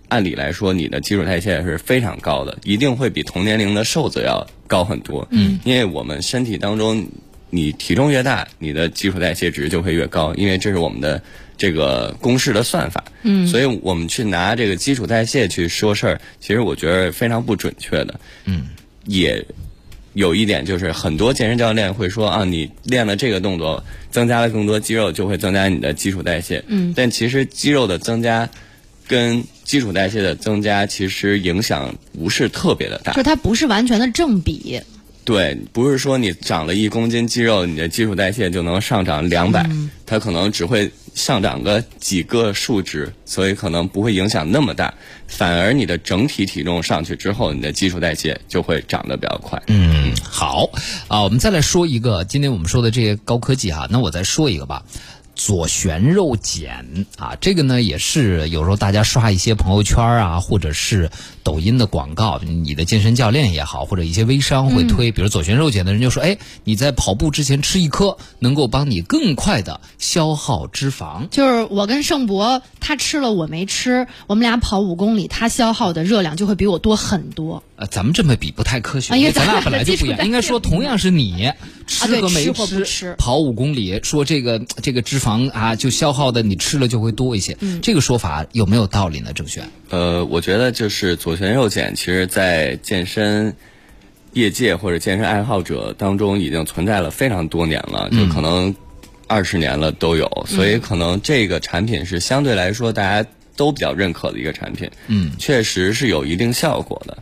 按理来说你的基础代谢是非常高的，一定会比同年龄的瘦子要高很多。嗯，因为我们身体当中，你体重越大，你的基础代谢值就会越高，因为这是我们的这个公式的算法。嗯，所以我们去拿这个基础代谢去说事儿，其实我觉得非常不准确的。嗯，也有一点就是，很多健身教练会说啊，你练了这个动作，增加了更多肌肉，就会增加你的基础代谢。嗯，但其实肌肉的增加跟基础代谢的增加，其实影响不是特别的大就。它不是完全的正比。对，不是说你长了一公斤肌肉，你的基础代谢就能上涨两百、它可能只会上涨个几个数值，所以可能不会影响那么大。反而你的整体体重上去之后，你的基础代谢就会长得比较快。嗯，好啊，我们再来说一个，今天我们说的这些高科技哈，那我再说一个吧。左旋肉碱啊，这个呢也是有时候大家刷一些朋友圈啊，或者是抖音的广告，你的健身教练也好，或者一些微商会推，比如左旋肉碱的人就说，哎，你在跑步之前吃一颗，能够帮你更快的消耗脂肪。就是我跟盛博，他吃了我没吃，我们俩跑五公里，他消耗的热量就会比我多很多。呃，咱们这么比不太科学，啊因为咱俩本来就不一样。应该说，同样是你吃对和没吃跑五公里，说这个这个脂肪啊，就消耗的你吃了就会多一些。嗯这个说法有没有道理呢？郑轩？呃，我觉得就是左旋肉碱，其实在健身业界或者健身爱好者当中已经存在了非常多年了，就可能二十年了都有，所以可能这个产品是相对来说大家都比较认可的一个产品。嗯，确实是有一定效果的，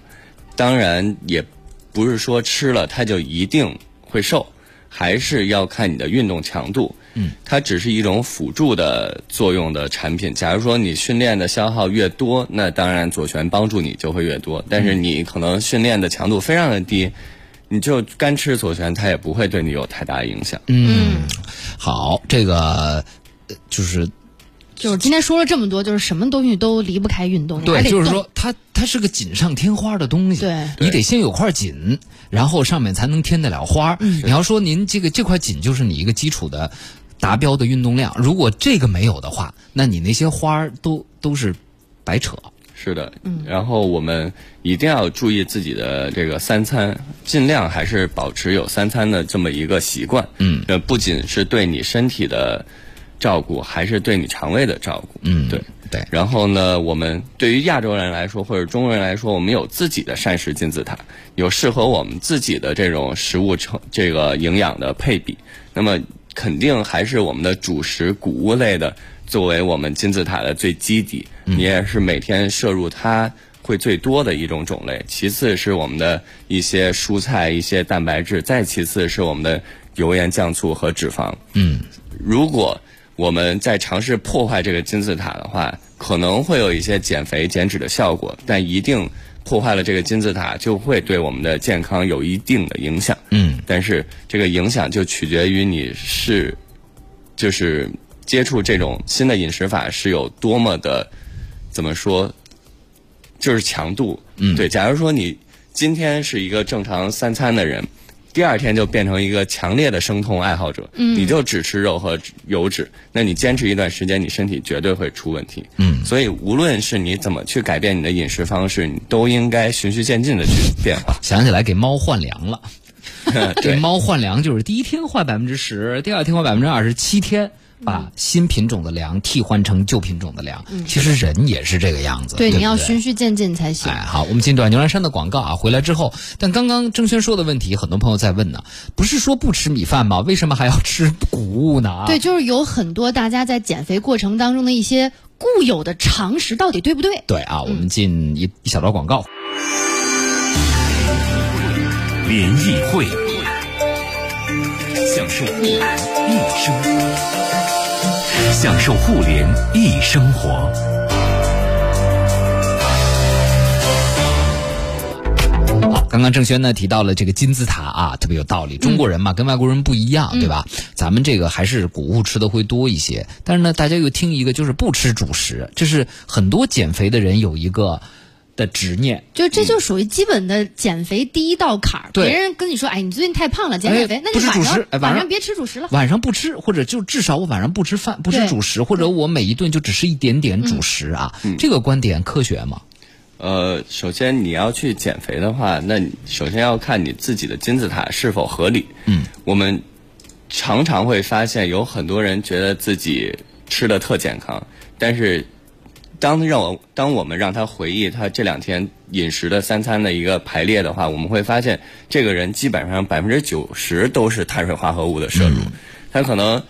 当然也不是说吃了它就一定会瘦，还是要看你的运动强度。嗯，它只是一种辅助的作用的产品。假如说你训练的消耗越多，那当然左旋帮助你就会越多。但是你可能训练的强度非常的低，你就干吃左旋，它也不会对你有太大影响。嗯，好，这个呃就是就是今天说了这么多，就是什么东西都离不开运动，对，就是说它它是个锦上添花的东西。对你得先有块锦，然后上面才能添得了花。嗯你要说您这个这块锦就是你一个基础的达标的运动量，如果这个没有的话，那你那些花儿都都是白扯。是的，然后我们一定要注意自己的这个三餐，尽量还是保持有三餐的这么一个习惯。嗯，呃，不仅是对你身体的照顾，还是对你肠胃的照顾。嗯对。对，然后呢，我们对于亚洲人来说，或者中国人来说，我们有自己的膳食金字塔，有适合我们自己的这种食物成这个营养的配比。那么肯定还是我们的主食谷物类的作为我们金字塔的最基底，你也是每天摄入它会最多的一种种类。其次是我们的一些蔬菜、一些蛋白质，再其次是我们的油盐酱醋和脂肪。嗯，如果我们在尝试破坏这个金字塔的话，可能会有一些减肥减脂的效果，但一定破坏了这个金字塔，就会对我们的健康有一定的影响。嗯，但是这个影响就取决于你是，就是接触这种新的饮食法是有多么的，怎么说，就是强度。嗯对，假如说你今天是一个正常三餐的人。第二天就变成一个强烈的生酮爱好者，嗯你就只吃肉和油脂，那你坚持一段时间，你身体绝对会出问题。嗯所以无论是你怎么去改变你的饮食方式，你都应该循序渐进的去变化。[LAUGHS] 想起来给猫换粮了。[LAUGHS] 给，猫换粮就是第一天换百分之十，第二天换百分之二十，七天把新品种的粮替换成旧品种的粮。其实人也是这个样子，对，不你要循序渐进才行。哎，好，我们进段牛栏山的广告啊，回来之后，但刚刚郑轩说的问题，很多朋友在问呢，不是说不吃米饭吗？为什么还要吃谷物呢？啊对，，就是有很多大家在减肥过程当中的一些固有的常识，到底对不对？对啊，我们进一一小段广告。联谊会，享受互联易生活，享受互联易生活。好，刚刚郑轩呢提到了这个金字塔啊，特别有道理。中国人嘛，跟外国人不一样，对吧？咱们这个还是谷物吃的会多一些，但是呢，大家又听一个就是不吃主食，这是很多减肥的人有一个的执念。就这就属于基本的减肥第一道坎儿。对别人跟你说，哎，你最近太胖了，减减肥，那你晚上哎晚上上别吃主食了。晚上不吃，或者就至少我晚上不吃饭，不吃主食，或者我每一顿就只吃一点点主食啊。这个观点科学吗？呃，首先你要去减肥的话，那你首先要看你自己的金字塔是否合理。嗯，我们常常会发现有很多人觉得自己吃的特健康，但是当让我当我们让他回忆他这两天饮食的三餐的一个排列的话，我们会发现这个人基本上百分之九十都是碳水化合物的摄入，他可能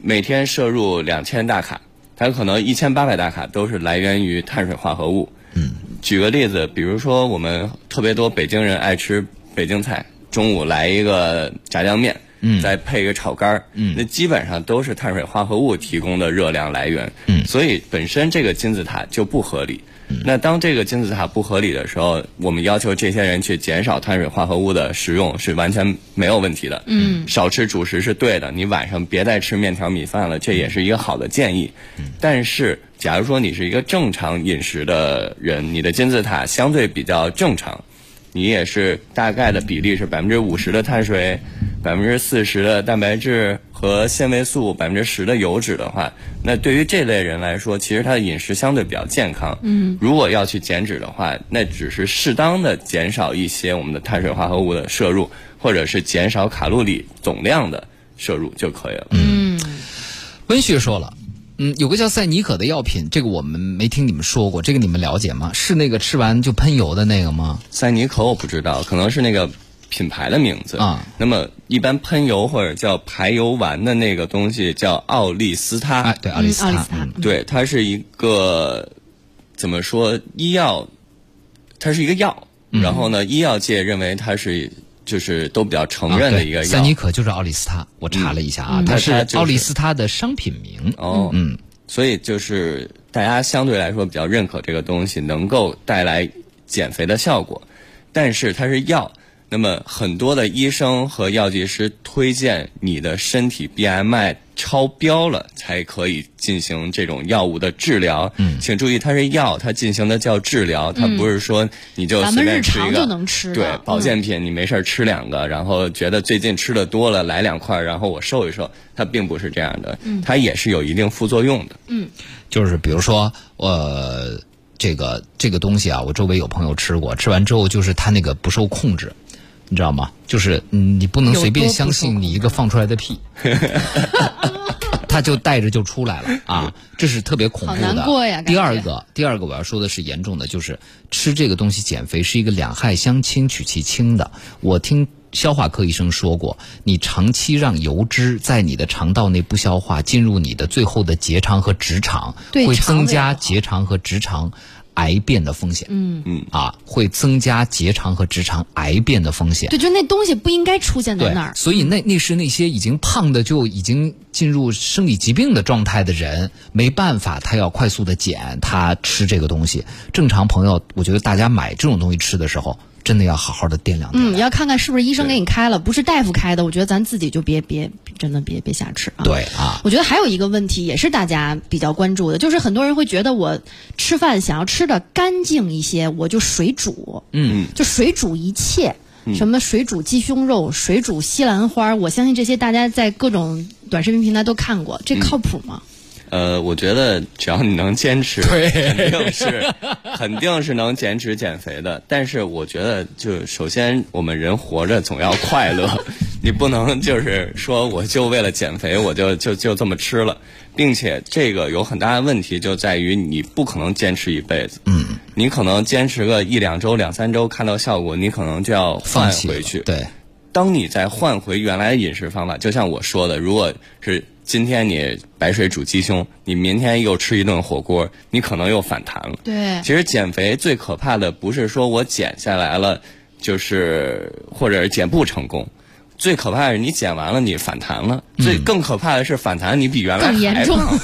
每天摄入两千大卡，他可能一千八百大卡都是来源于碳水化合物。嗯，举个例子，比如说我们特别多北京人爱吃北京菜，中午来一个炸酱面，嗯。再配一个炒肝儿，嗯。那基本上都是碳水化合物提供的热量来源，嗯。所以本身这个金字塔就不合理。那当这个金字塔不合理的时候，我们要求这些人去减少碳水化合物的食用是完全没有问题的。嗯，少吃主食是对的，你晚上别再吃面条米饭了，这也是一个好的建议。但是，假如说你是一个正常饮食的人，你的金字塔相对比较正常，你也是大概的比例是百分之五十的碳水，百分之四十的蛋白质和纤维素，百分之十的油脂的话，那对于这类人来说，其实他的饮食相对比较健康。嗯，如果要去减脂的话，那只是适当的减少一些我们的碳水化合物的摄入，或者是减少卡路里总量的摄入就可以了。嗯温旭说了，嗯，有个叫赛尼可的药品，这个我们没听你们说过，这个你们了解吗？是那个吃完就喷油的那个吗？赛尼可我不知道，可能是那个品牌的名字啊。那么一般喷油或者叫排油丸的那个东西叫奥利司他。哎，对，奥利司他对，它是一个怎么说医药，它是一个药。嗯然后呢，医药界认为它是就是都比较承认的一个药。赛尼可就是奥利司他，我查了一下啊，它是那它是奥利司他的商品名。哦，嗯，所以就是大家相对来说比较认可这个东西能够带来减肥的效果，但是它是药，那么很多的医生和药剂师推荐你的身体 BMI 超标了才可以进行这种药物的治疗。嗯，请注意，它是药，它进行的叫治疗，它不是说你就随便吃一个常就能吃的。对嗯。保健品，你没事儿吃两个，然后觉得最近吃的多了，来两块，然后我瘦一瘦，它并不是这样的，它也是有一定副作用的。嗯。就是比如说，呃，这个这个东西啊，我周围有朋友吃过，吃完之后就是他那个不受控制，你知道吗？就是嗯你不能随便相信你一个放出来的屁，[LAUGHS] 他就带着就出来了啊，这是特别恐怖的。难过呀第二个，第二个我要说的是严重的，就是吃这个东西减肥是一个两害相倾取其轻的。我听。消化科医生说过，你长期让油脂在你的肠道内不消化，进入你的最后的结肠和直肠，会增加结肠和直肠癌变的风险。嗯嗯啊，会增加结肠和直肠癌变的风险。对，就那东西不应该出现在那儿，。所以那那是那些已经胖的就已经进入生理疾病的状态的人，没办法，他要快速的减，他吃这个东西。正常朋友，我觉得大家买这种东西吃的时候，真的要好好的掂量掂量。嗯，要看看是不是医生给你开了，不是大夫开的，我觉得咱自己就别别真的别别瞎吃啊。。对啊，我觉得还有一个问题也是大家比较关注的，就是很多人会觉得我吃饭想要吃的干净一些，我就水煮，嗯，就水煮一切，什么水煮鸡胸肉、水煮西兰花，我相信这些大家在各种短视频平台都看过，这靠谱吗？呃，我觉得只要你能坚持，对肯定是肯定是能减脂减肥的。但是我觉得，就首先我们人活着总要快乐，[LAUGHS] 你不能就是说我就为了减肥我就就就这么吃了，并且这个有很大的问题就在于你不可能坚持一辈子，嗯，你可能坚持个一两周、两三周看到效果，你可能就要换放回去，对，当你再换回原来的饮食方法，就像我说的，如果是今天你白水煮鸡胸，你明天又吃一顿火锅，你可能又反弹了。对。其实减肥最可怕的不是说我减下来了，就是或者是减不成功，最可怕的是你减完了你反弹了，最更可怕的是反弹你比原来更严重。还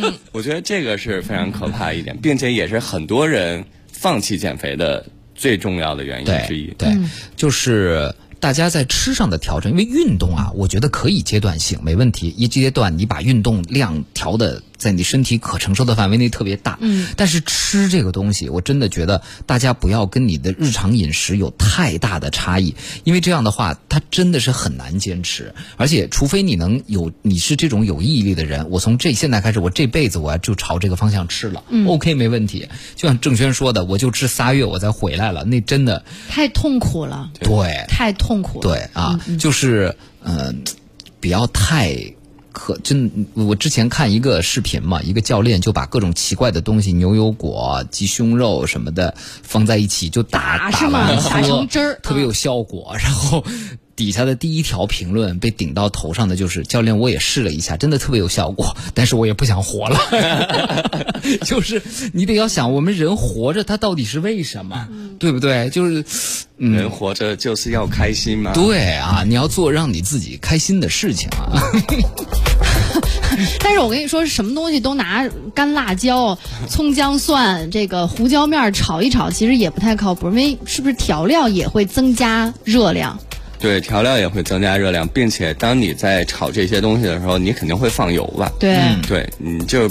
胖。[LAUGHS] 我觉得这个是非常可怕一点，并且也是很多人放弃减肥的最重要的原因之一。对。对，就是大家在吃上的调整，因为运动啊，我觉得可以阶段性，没问题。一阶段你把运动量调的在你身体可承受的范围内特别大，嗯，但是吃这个东西，我真的觉得大家不要跟你的日常饮食有太大的差异，因为这样的话，它真的是很难坚持。而且，除非你能有你是这种有毅力的人，我从这现在开始，我这辈子我要就朝这个方向吃了、o k 没问题。就像郑轩说的，我就吃仨月，我再回来了，那真的太痛苦了，对。太痛苦了。对啊，就是嗯、呃，不要太可真。我之前看一个视频嘛，一个教练就把各种奇怪的东西，牛油果、鸡胸肉什么的放在一起就打打打是吗完喝打成汁儿特别有效果。然后底下的第一条评论被顶到头上的就是教练，我也试了一下，真的特别有效果，但是我也不想活了。[LAUGHS] 就是你得要想，我们人活着，他到底是为什么，对不对？就是。人活着就是要开心嘛。对啊，你要做让你自己开心的事情啊。[LAUGHS] 但是我跟你说，什么东西都拿干辣椒、[LAUGHS] 葱姜蒜、这个胡椒面炒一炒，其实也不太靠谱，因为是不是调料也会增加热量？对，调料也会增加热量，并且当你在炒这些东西的时候，你肯定会放油吧？对，对，你就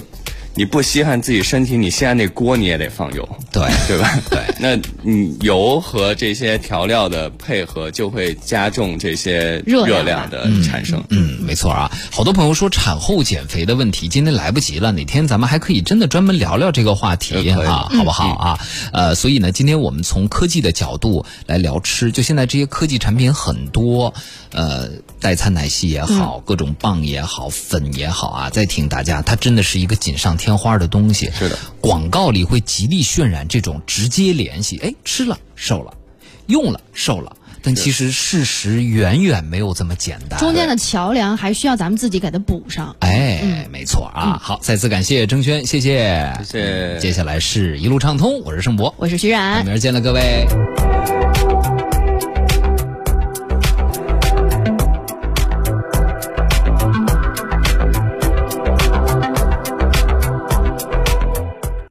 你不稀罕自己身体，你稀罕那锅你也得放油，对对吧？对 [LAUGHS] 那你油和这些调料的配合，就会加重这些热量的产生。嗯，没错啊。好多朋友说产后减肥的问题，今天来不及了，哪天咱们还可以真的专门聊聊这个话题呃可以啊，好不好啊？呃，所以呢，今天我们从科技的角度来聊吃，就现在这些科技产品很多，呃，代餐奶昔也好，各种棒也好，粉也好啊，再听大家，它真的是一个锦上添花的东西。是的，广告里会极力渲染这种直接联系，哎，吃了瘦了，用了瘦了。但其实事实远远没有这么简单。中间的桥梁还需要咱们自己给它补上。哎，没错啊。好，再次感谢郑轩，谢谢，谢谢接下来是一路畅通，我是盛博，我是徐冉明，儿见了各位。